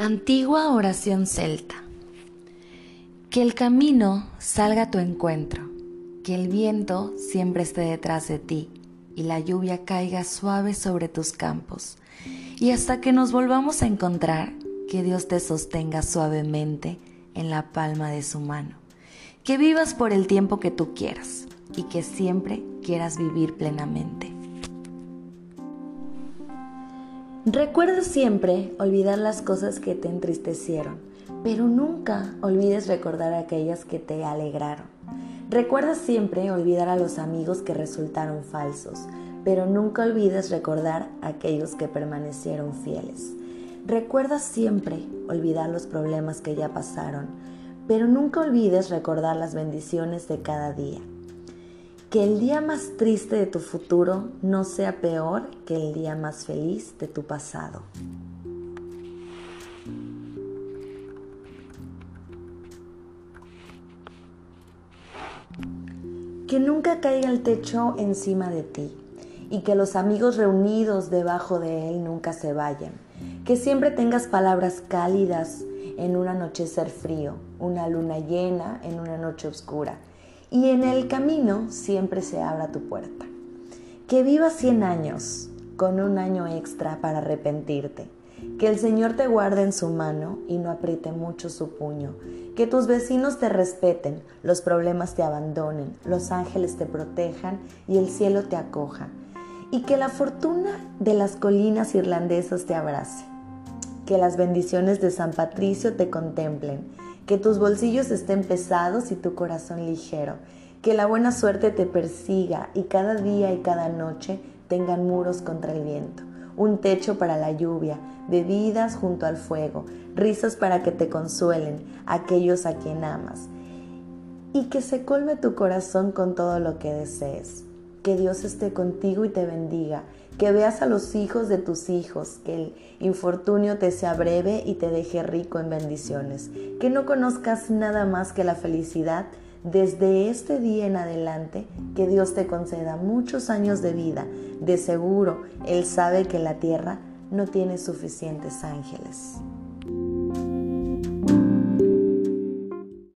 Antigua oración celta. Que el camino salga a tu encuentro, que el viento siempre esté detrás de ti y la lluvia caiga suave sobre tus campos. Y hasta que nos volvamos a encontrar, que Dios te sostenga suavemente en la palma de su mano. Que vivas por el tiempo que tú quieras y que siempre quieras vivir plenamente. Recuerda siempre olvidar las cosas que te entristecieron, pero nunca olvides recordar aquellas que te alegraron. Recuerda siempre olvidar a los amigos que resultaron falsos, pero nunca olvides recordar a aquellos que permanecieron fieles. Recuerda siempre olvidar los problemas que ya pasaron, pero nunca olvides recordar las bendiciones de cada día que el día más triste de tu futuro no sea peor que el día más feliz de tu pasado. Que nunca caiga el techo encima de ti y que los amigos reunidos debajo de él nunca se vayan. Que siempre tengas palabras cálidas en un anochecer frío, una luna llena en una noche oscura y en el camino siempre se abra tu puerta. Que vivas 100 años con un año extra para arrepentirte. Que el Señor te guarde en su mano y no apriete mucho su puño. Que tus vecinos te respeten, los problemas te abandonen, los ángeles te protejan y el cielo te acoja. Y que la fortuna de las colinas irlandesas te abrace. Que las bendiciones de San Patricio te contemplen que tus bolsillos estén pesados y tu corazón ligero, que la buena suerte te persiga y cada día y cada noche tengan muros contra el viento, un techo para la lluvia, bebidas junto al fuego, risas para que te consuelen aquellos a quien amas, y que se colme tu corazón con todo lo que desees. Que Dios esté contigo y te bendiga que veas a los hijos de tus hijos, que el infortunio te sea breve y te deje rico en bendiciones, que no conozcas nada más que la felicidad desde este día en adelante, que Dios te conceda muchos años de vida. De seguro, Él sabe que la tierra no tiene suficientes ángeles.